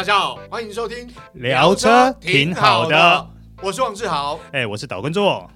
大家好，欢迎收听聊车挺好的，我是王志豪，哎，我是岛根座。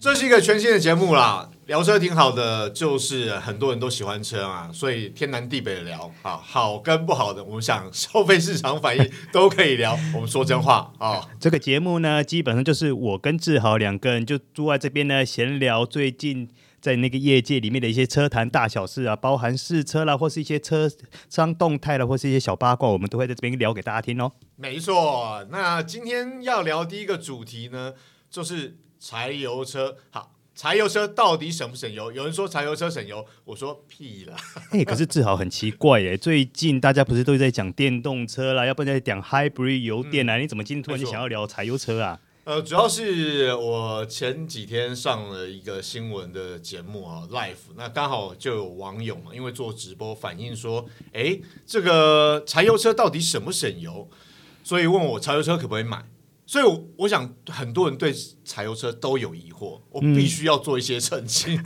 这是一个全新的节目啦，聊车挺好的，就是很多人都喜欢车啊，所以天南地北的聊啊，好跟不好的，我们想消费市场反应都可以聊，我们说真话啊。这个节目呢，基本上就是我跟志豪两个人就住在这边呢，闲聊最近。在那个业界里面的一些车坛大小事啊，包含试车啦，或是一些车商动态啦，或是一些小八卦，我们都会在这边聊给大家听哦。没错，那今天要聊第一个主题呢，就是柴油车。好，柴油车到底省不省油？有人说柴油车省油，我说屁啦。哎，可是志豪很奇怪耶，最近大家不是都在讲电动车啦，要不然在讲 hybrid 油电啊？嗯、你怎么今天突然就想要聊柴油车啊？呃，主要是我前几天上了一个新闻的节目啊，Life，那刚好就有网友嘛，因为做直播反映说，哎，这个柴油车到底省不省油？所以问我柴油车可不可以买？所以我，我想很多人对柴油车都有疑惑，我必须要做一些澄清。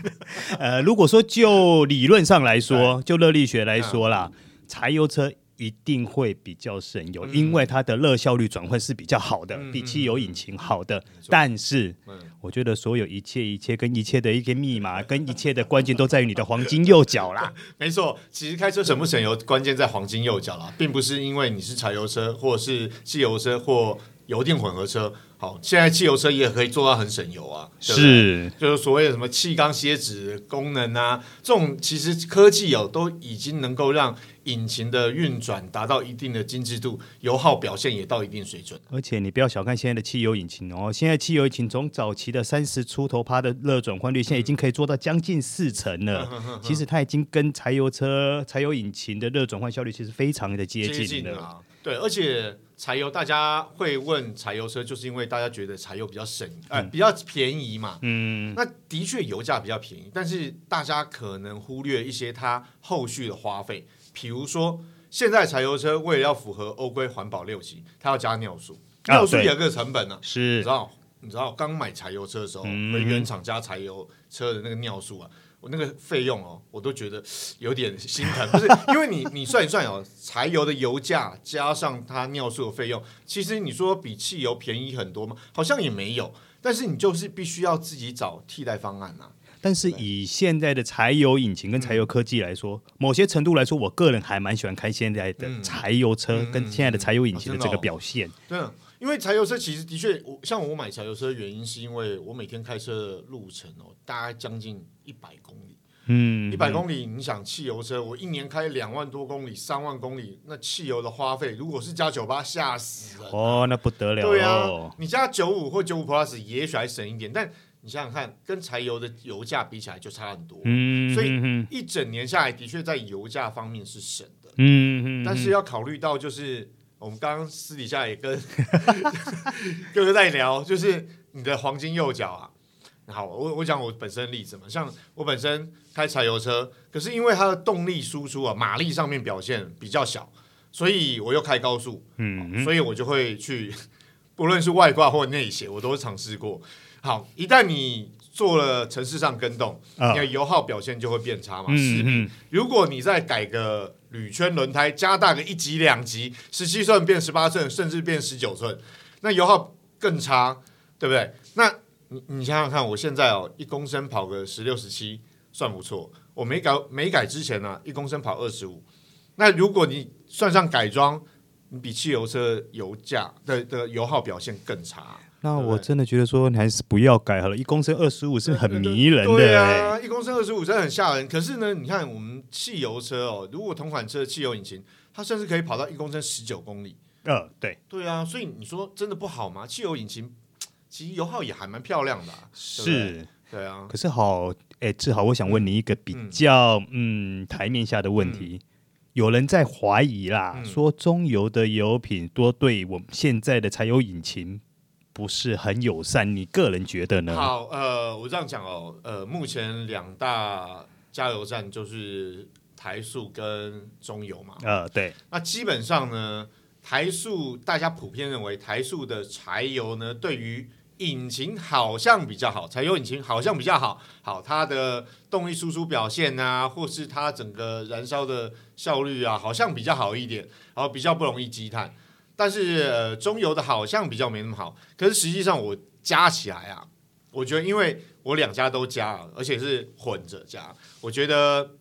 嗯、呃，如果说就理论上来说，就热力学来说啦，嗯、柴油车。一定会比较省油，因为它的热效率转换是比较好的，嗯、比汽油引擎好的。嗯、但是，嗯、我觉得所有一切一切跟一切的一个密码，跟一切的关键都在于你的黄金右脚啦。没错，其实开车省不省油，关键在黄金右脚啦，并不是因为你是柴油车，或者是汽油车，或油电混合车。好，现在汽油车也可以做到很省油啊，是，就是所谓的什么气缸歇止功能啊，这种其实科技有都已经能够让引擎的运转达到一定的精致度，油耗表现也到一定水准。而且你不要小看现在的汽油引擎哦，现在汽油引擎从早期的三十出头趴的热转换率，现在已经可以做到将近四成了。嗯、其实它已经跟柴油车、柴油引擎的热转换效率其实非常的接近了。近啊、对，而且。柴油，大家会问柴油车，就是因为大家觉得柴油比较省，呃，比较便宜嘛。嗯，那的确油价比较便宜，但是大家可能忽略一些它后续的花费，比如说现在柴油车为了要符合欧规环保六级，它要加尿素，尿素有个成本呢、啊。是，你知道？你知道刚买柴油车的时候，嗯、原厂加柴油车的那个尿素啊。我那个费用哦，我都觉得有点心疼，不是 因为你你算一算哦，柴油的油价加上它尿素的费用，其实你说比汽油便宜很多吗？好像也没有，但是你就是必须要自己找替代方案啊。但是以现在的柴油引擎跟柴油科技来说，嗯、某些程度来说，我个人还蛮喜欢开现在的柴油车跟现在的柴油引擎的这个表现。对啊，因为柴油车其实的确，我像我买柴油车的原因是因为我每天开车的路程哦，大概将近。一百公里，嗯，一百公里，你想汽油车，我一年开两万多公里，三万公里，那汽油的花费，如果是加九八，吓死了哦，那不得了，对啊，你加九五或九五 Plus 也许还省一点，但你想想看，跟柴油的油价比起来就差很多，嗯，所以一整年下来的确在油价方面是省的，嗯嗯，但是要考虑到就是我们刚刚私底下也跟哥 哥在聊，就是你的黄金右脚啊。好，我我讲我本身的例子嘛，像我本身开柴油车，可是因为它的动力输出啊，马力上面表现比较小，所以我又开高速，嗯，嗯，所以我就会去，不论是外挂或内斜，我都尝试过。好，一旦你做了城市上跟动，你的油耗表现就会变差嘛。是、嗯嗯，如果你再改个铝圈轮胎，加大个一级两级，十七寸变十八寸，甚至变十九寸，那油耗更差，对不对？那你你想想看，我现在哦，一公升跑个十六十七算不错。我没改没改之前呢、啊，一公升跑二十五。那如果你算上改装，你比汽油车油价的的油耗表现更差。那我真的觉得说，你还是不要改好了。一公升二十五是很迷人的。对啊，一公升二十五真的很吓人。可是呢，你看我们汽油车哦，如果同款车汽油引擎，它甚至可以跑到一公升十九公里。呃，对。对啊，所以你说真的不好吗？汽油引擎。其实油耗也还蛮漂亮的、啊，是对，对啊。可是好，哎，志豪，我想问你一个比较嗯，嗯台面下的问题，嗯、有人在怀疑啦，嗯、说中油的油品多对我们现在的柴油引擎不是很友善，你个人觉得呢？好，呃，我这样讲哦，呃，目前两大加油站就是台塑跟中油嘛，呃，对，那基本上呢，台塑大家普遍认为台塑的柴油呢，对于引擎好像比较好，柴油引擎好像比较好，好，它的动力输出表现啊，或是它整个燃烧的效率啊，好像比较好一点，然后比较不容易积碳。但是呃，中油的好像比较没那么好。可是实际上我加起来啊，我觉得因为我两家都加，而且是混着加，我觉得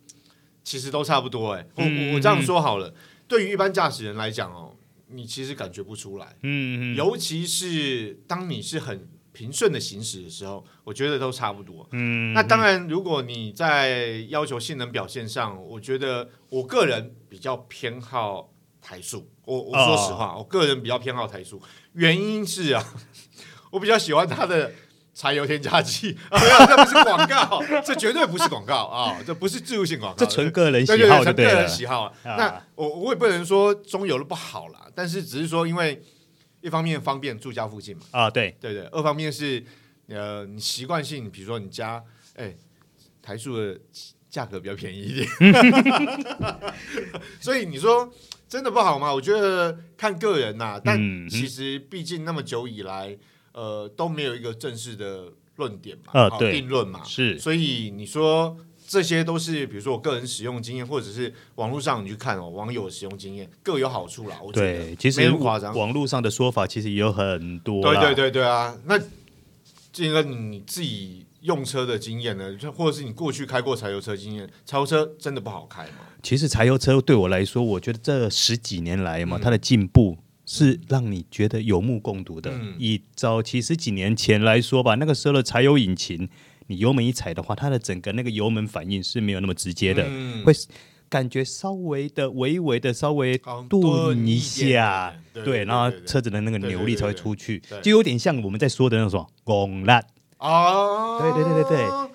其实都差不多。哎，我我这样说好了，对于一般驾驶人来讲哦。你其实感觉不出来，嗯，嗯，尤其是当你是很平顺的行驶的时候，我觉得都差不多，嗯。那当然，如果你在要求性能表现上，我觉得我个人比较偏好台塑。我我说实话，哦，我个人比较偏好台塑，原因是啊，我比较喜欢它的。柴油添加剂啊，这不是广告，这绝对不是广告啊，这不是置入性广告，这纯个人喜好，纯个人喜好。啊那我我也不能说中油的不好啦，但是只是说，因为一方面方便住家附近嘛，啊，对对对，二方面是呃，你习惯性，比如说你家哎，台塑的价格比较便宜一点，所以你说真的不好吗？我觉得看个人呐，但其实毕竟那么久以来。呃，都没有一个正式的论点嘛，呃、对定论嘛，是，所以你说这些都是，比如说我个人使用经验，或者是网络上你去看哦，网友使用经验各有好处啦。我觉得对，其实没那么夸张。网络上的说法其实也有很多。对对对对啊，那这个你自己用车的经验呢，就或者是你过去开过柴油车经验，柴油车真的不好开吗？其实柴油车对我来说，我觉得这十几年来嘛，嗯、它的进步。是让你觉得有目共睹的。嗯、以早期十几年前来说吧，那个时候的柴油引擎，你油门一踩的话，它的整个那个油门反应是没有那么直接的，嗯、会感觉稍微的、微微的、稍微顿一下，对，然后车子的那个扭力才会出去，就有点像我们在说的那种“拱烂”啊，对对对对对。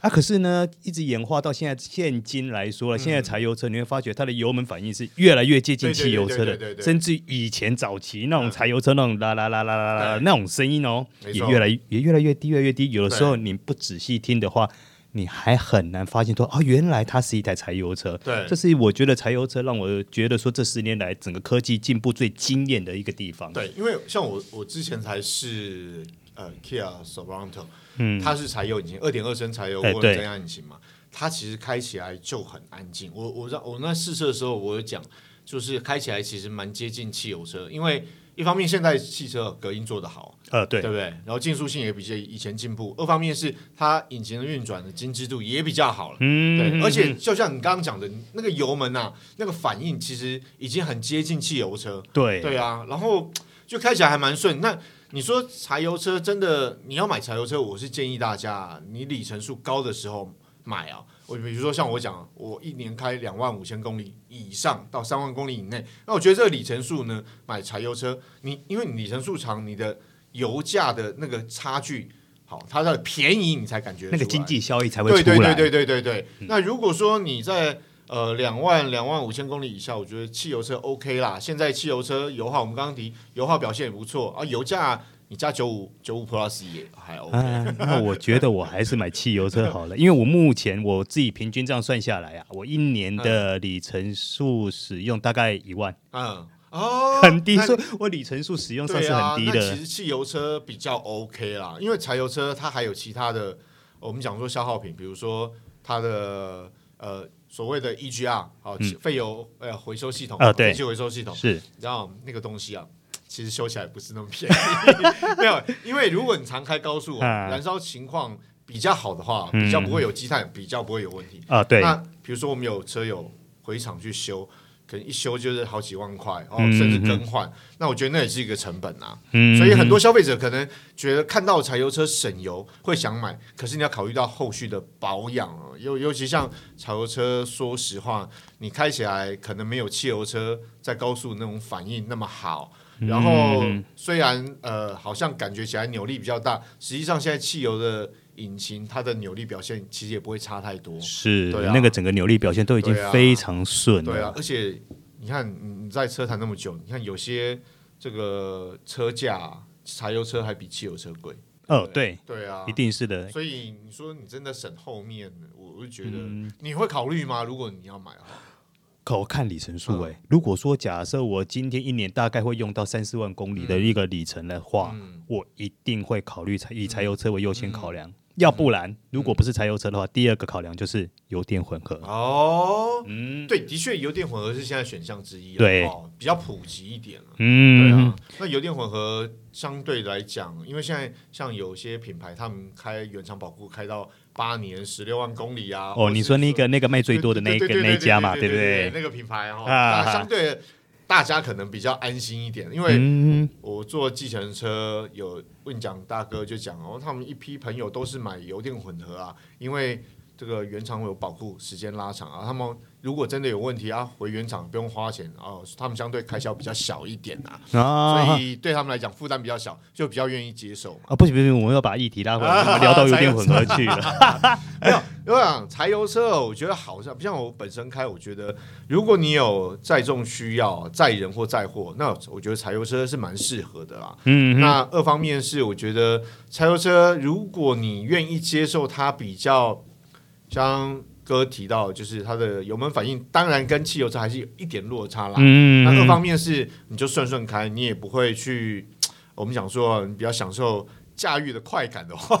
啊，可是呢，一直演化到现在，现今来说了，现在柴油车你会发觉它的油门反应是越来越接近汽油车的，甚至以前早期那种柴油车那种啦啦啦啦啦啦那种声音哦，也越来也越来越低，越来越低。有的时候你不仔细听的话，你还很难发现说，啊，原来它是一台柴油车。对，这是我觉得柴油车让我觉得说这十年来整个科技进步最惊艳的一个地方。对，因为像我我之前才是呃 Kia Sorento。嗯，它是柴油引擎，二点二升柴油涡轮增压引擎嘛，欸、它其实开起来就很安静。我我在我那试车的时候，我有讲，就是开起来其实蛮接近汽油车，因为一方面现在汽车隔音做得好，呃，对，对不对？然后竞速性也比较以前进步。二方面是它引擎的运转的精致度也比较好了，嗯，对。而且就像你刚刚讲的那个油门啊，那个反应其实已经很接近汽油车，对，对啊。然后就开起来还蛮顺。那你说柴油车真的，你要买柴油车，我是建议大家，你里程数高的时候买啊。我比如说像我讲，我一年开两万五千公里以上到三万公里以内，那我觉得这个里程数呢，买柴油车，你因为你里程数长，你的油价的那个差距好，它的便宜你才感觉那个经济效益才会出来。对对对对对对对。嗯、那如果说你在呃，两万两万五千公里以下，我觉得汽油车 OK 啦。现在汽油车油耗，我们刚刚提油耗表现也不错啊。油价你加九五九五 Plus 也还 OK。啊，那我觉得我还是买汽油车好了，因为我目前我自己平均这样算下来啊，我一年的里程数使用大概一万。嗯哦，很低，所以我里程数使用算是很低的。啊，其实汽油车比较 OK 啦，因为柴油车它还有其他的，我们讲说消耗品，比如说它的呃。所谓的 EGR 好，废油呃回收系统啊，对，废气回收系统。是，你知道那个东西啊，其实修起来不是那么便宜，没有，因为如果你常开高速，燃烧情况比较好的话，比较不会有积碳，比较不会有问题。啊。对，那比如说我们有车友回厂去修。可能一修就是好几万块哦，甚至更换，嗯、那我觉得那也是一个成本啊。嗯、所以很多消费者可能觉得看到柴油车省油会想买，可是你要考虑到后续的保养哦，尤尤其像柴油车，说实话，你开起来可能没有汽油车在高速那种反应那么好。然后虽然呃好像感觉起来扭力比较大，实际上现在汽油的。引擎它的扭力表现其实也不会差太多，是，对啊，那个整个扭力表现都已经非常顺了。对啊，而且你看你在车坛那么久，你看有些这个车价，柴油车还比汽油车贵。哦，对，对啊，一定是的。所以你说你真的省后面，我就觉得你会考虑吗？如果你要买的话，可我看里程数哎，如果说假设我今天一年大概会用到三四万公里的一个里程的话，我一定会考虑以柴油车为优先考量。要不然，如果不是柴油车的话，第二个考量就是油电混合。哦，嗯，对，的确，油电混合是现在选项之一，对，比较普及一点了。嗯，对啊。那油电混合相对来讲，因为现在像有些品牌，他们开原厂保固开到八年十六万公里啊。哦，你说那个那个卖最多的那个那家嘛，对不对？那个品牌哈，相对。大家可能比较安心一点，因为我坐计程车有问讲大哥就讲哦，他们一批朋友都是买油电混合啊，因为这个原厂有保护时间拉长啊，他们。如果真的有问题啊，回原厂不用花钱哦，他们相对开销比较小一点呐，啊、所以对他们来讲负担比较小，就比较愿意接受啊。不行不行，我们要把议题拉回来，啊、聊到油电混合去了。没有，因为讲柴油车，我觉得好像不像我本身开，我觉得如果你有载重需要，载人或载货，那我觉得柴油车是蛮适合的啦。嗯，那二方面是我觉得柴油车，如果你愿意接受它比较像。哥提到，就是它的油门反应，当然跟汽油车还是有一点落差啦。嗯，那二方面是，你就顺顺开，你也不会去。我们讲说，你比较享受驾驭的快感的话，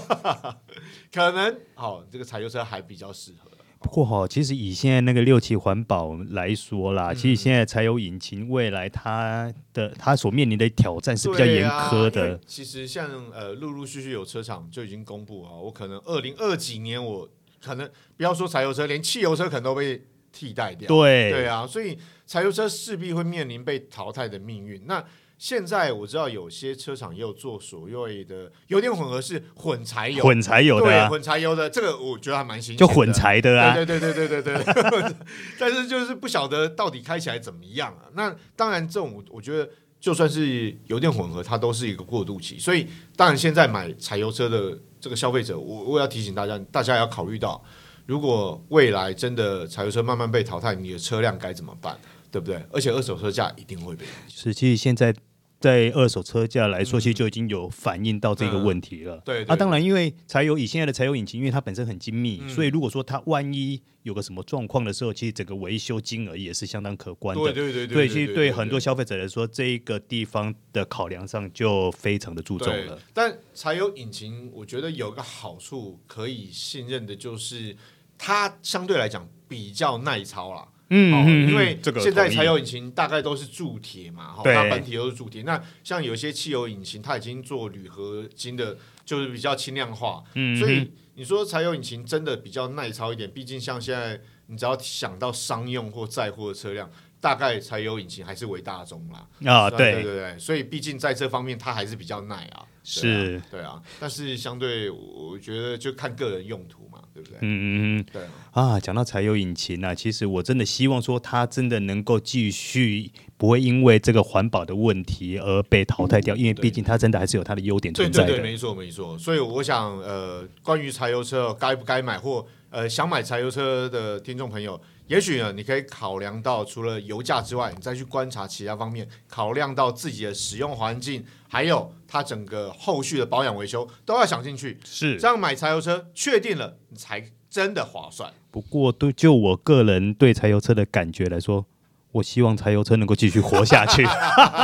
可能好，这个柴油车还比较适合。不过哈，其实以现在那个六期环保来说啦，嗯、其实现在柴油引擎未来它的它所面临的挑战是比较严苛的。啊、其实像呃，陆陆续续有车厂就已经公布啊，我可能二零二几年我。可能不要说柴油车，连汽油车可能都被替代掉。对对啊，所以柴油车势必会面临被淘汰的命运。那现在我知道有些车厂也有做所谓的油电混合是混柴油，混柴油的、啊，对，混柴油的这个我觉得还蛮新鲜，就混柴的啊，对对对对对对对。但是就是不晓得到底开起来怎么样啊？那当然，这种我觉得就算是油电混合，它都是一个过渡期。所以当然现在买柴油车的。这个消费者，我我要提醒大家，大家要考虑到，如果未来真的 柴油车慢慢被淘汰，你的车辆该怎么办，对不对？而且二手车价一定会被。实际现在在二手车价来说，其实就已经有反映到这个问题了。嗯、对，对，啊，当然，因为柴油以现在的柴油引擎，因为它本身很精密，嗯、所以如果说它万一。有个什么状况的时候，其实整个维修金额也是相当可观的。对对对对，其实对很多消费者来说，这一个地方的考量上就非常的注重了。但柴油引擎，我觉得有个好处可以信任的就是，它相对来讲比较耐操啦。嗯，因为现在柴油引擎大概都是铸铁嘛，哈，它本体都是铸铁。那像有些汽油引擎，它已经做铝合金的，就是比较轻量化。嗯，所以。你说柴油引擎真的比较耐操一点，毕竟像现在你只要想到商用或载货的车辆，大概柴油引擎还是为大宗啦。啊，对对对对，所以毕竟在这方面它还是比较耐啊。是，对啊，但是相对我觉得就看个人用途嘛，对不对？嗯嗯嗯，对啊。讲到柴油引擎啊，其实我真的希望说它真的能够继续。不会因为这个环保的问题而被淘汰掉，因为毕竟它真的还是有它的优点存在的。对对对，没错没错。所以我想，呃，关于柴油车该不该买或呃想买柴油车的听众朋友，也许呢，你可以考量到除了油价之外，你再去观察其他方面，考量到自己的使用环境，还有它整个后续的保养维修都要想进去。是这样买柴油车，确定了你才真的划算。不过，对就我个人对柴油车的感觉来说。我希望柴油车能够继续活下去。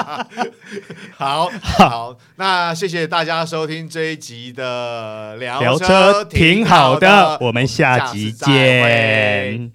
好好，那谢谢大家收听这一集的聊车，聊车挺好的，我们下集见。